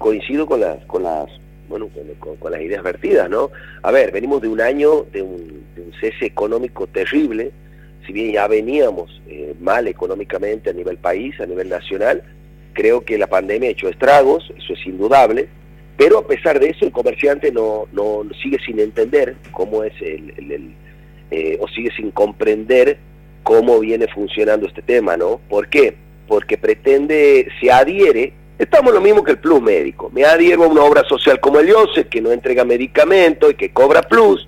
coincido con las, con las, bueno, con, las ideas vertidas, ¿no? A ver, venimos de un año de un, cese económico terrible, si bien ya veníamos eh, mal económicamente a nivel país, a nivel nacional, creo que la pandemia ha hecho estragos, eso es indudable, pero a pesar de eso el comerciante no, no sigue sin entender cómo es el, el, eh, o sigue sin comprender cómo viene funcionando este tema, ¿no? ¿Por qué? Porque pretende, se adhiere Estamos lo mismo que el plus médico. Me adhiero a una obra social como el IOSE, que no entrega medicamentos y que cobra plus,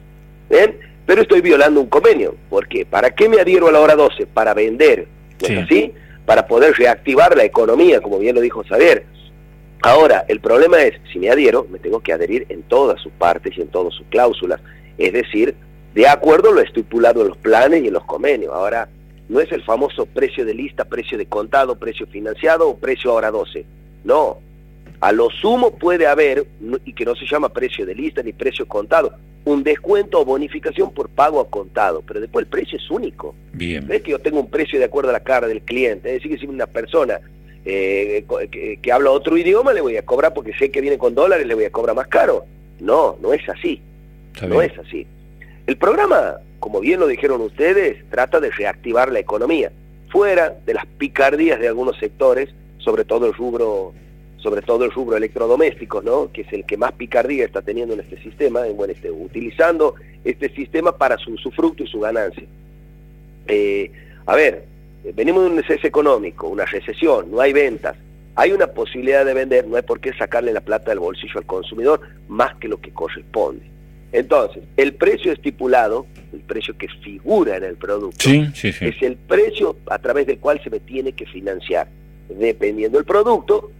¿ven? pero estoy violando un convenio. ¿Por qué? ¿Para qué me adhiero a la hora 12? Para vender, ¿no es así? Para poder reactivar la economía, como bien lo dijo Xavier. Ahora, el problema es, si me adhiero, me tengo que adherir en todas sus partes y en todas sus cláusulas. Es decir, de acuerdo a lo estipulado en los planes y en los convenios. Ahora, no es el famoso precio de lista, precio de contado, precio financiado o precio hora 12 no, a lo sumo puede haber, y que no se llama precio de lista ni precio contado, un descuento o bonificación por pago a contado, pero después el precio es único. Bien. es que yo tengo un precio de acuerdo a la cara del cliente, es decir, que si una persona eh, que, habla otro idioma le voy a cobrar porque sé que viene con dólares, le voy a cobrar más caro. No, no es así. no es así. El programa, como bien lo dijeron ustedes, trata de reactivar la economía, fuera de las picardías de algunos sectores sobre todo el rubro sobre todo el rubro electrodoméstico, ¿no? que es el que más picardía está teniendo en este sistema, en, bueno, este, utilizando este sistema para su fruto y su ganancia. Eh, a ver, venimos de un cese económico, una recesión, no hay ventas, hay una posibilidad de vender, no hay por qué sacarle la plata del bolsillo al consumidor más que lo que corresponde. Entonces, el precio estipulado, el precio que figura en el producto, es el precio a través del cual se me tiene que financiar dependiendo del producto,